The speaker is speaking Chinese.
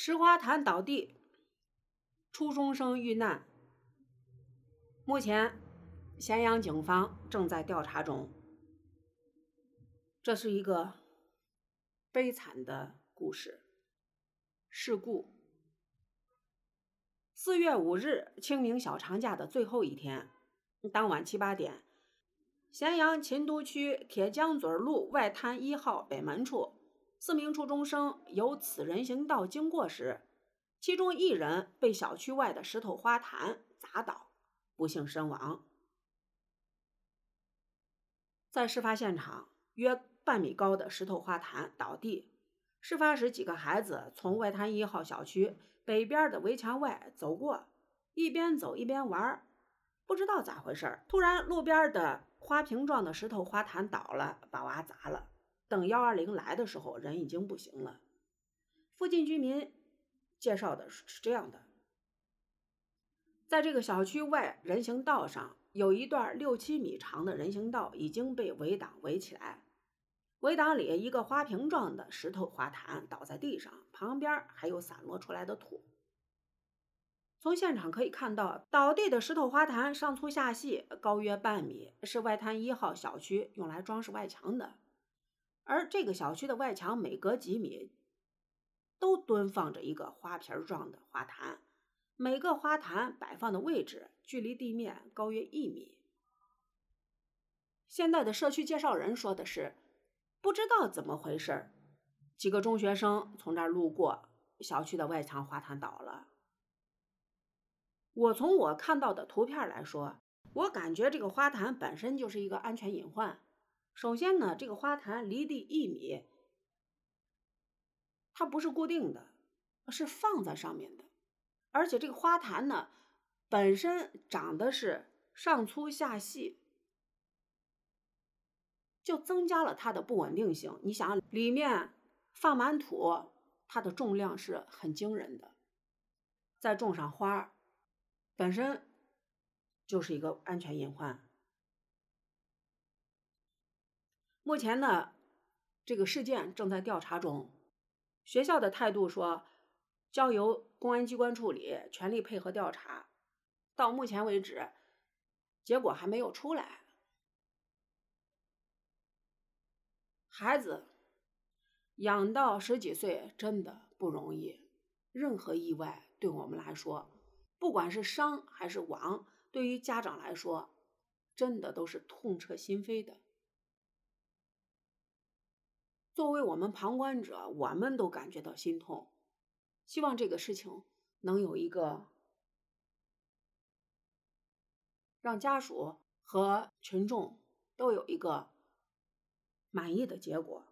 石花潭倒地，初中生遇难。目前，咸阳警方正在调查中。这是一个悲惨的故事，事故。四月五日，清明小长假的最后一天，当晚七八点，咸阳秦都区铁江嘴路外滩一号北门处。四名初中生由此人行道经过时，其中一人被小区外的石头花坛砸倒，不幸身亡。在事发现场，约半米高的石头花坛倒地。事发时，几个孩子从外滩一号小区北边的围墙外走过，一边走一边玩，不知道咋回事突然路边的花瓶状的石头花坛倒了，把娃砸了。等幺二零来的时候，人已经不行了。附近居民介绍的是这样的：在这个小区外人行道上，有一段六七米长的人行道已经被围挡围起来。围挡里一个花瓶状的石头花坛倒在地上，旁边还有散落出来的土。从现场可以看到，倒地的石头花坛上粗下细，高约半米，是外滩一号小区用来装饰外墙的。而这个小区的外墙每隔几米都蹲放着一个花瓶状的花坛，每个花坛摆放的位置距离地面高约一米。现在的社区介绍人说的是，不知道怎么回事几个中学生从这儿路过，小区的外墙花坛倒了。我从我看到的图片来说，我感觉这个花坛本身就是一个安全隐患。首先呢，这个花坛离地一米，它不是固定的，是放在上面的，而且这个花坛呢，本身长的是上粗下细，就增加了它的不稳定性。你想，里面放满土，它的重量是很惊人的，再种上花，本身就是一个安全隐患。目前呢，这个事件正在调查中。学校的态度说，交由公安机关处理，全力配合调查。到目前为止，结果还没有出来。孩子养到十几岁真的不容易，任何意外对我们来说，不管是伤还是亡，对于家长来说，真的都是痛彻心扉的。作为我们旁观者，我们都感觉到心痛。希望这个事情能有一个让家属和群众都有一个满意的结果。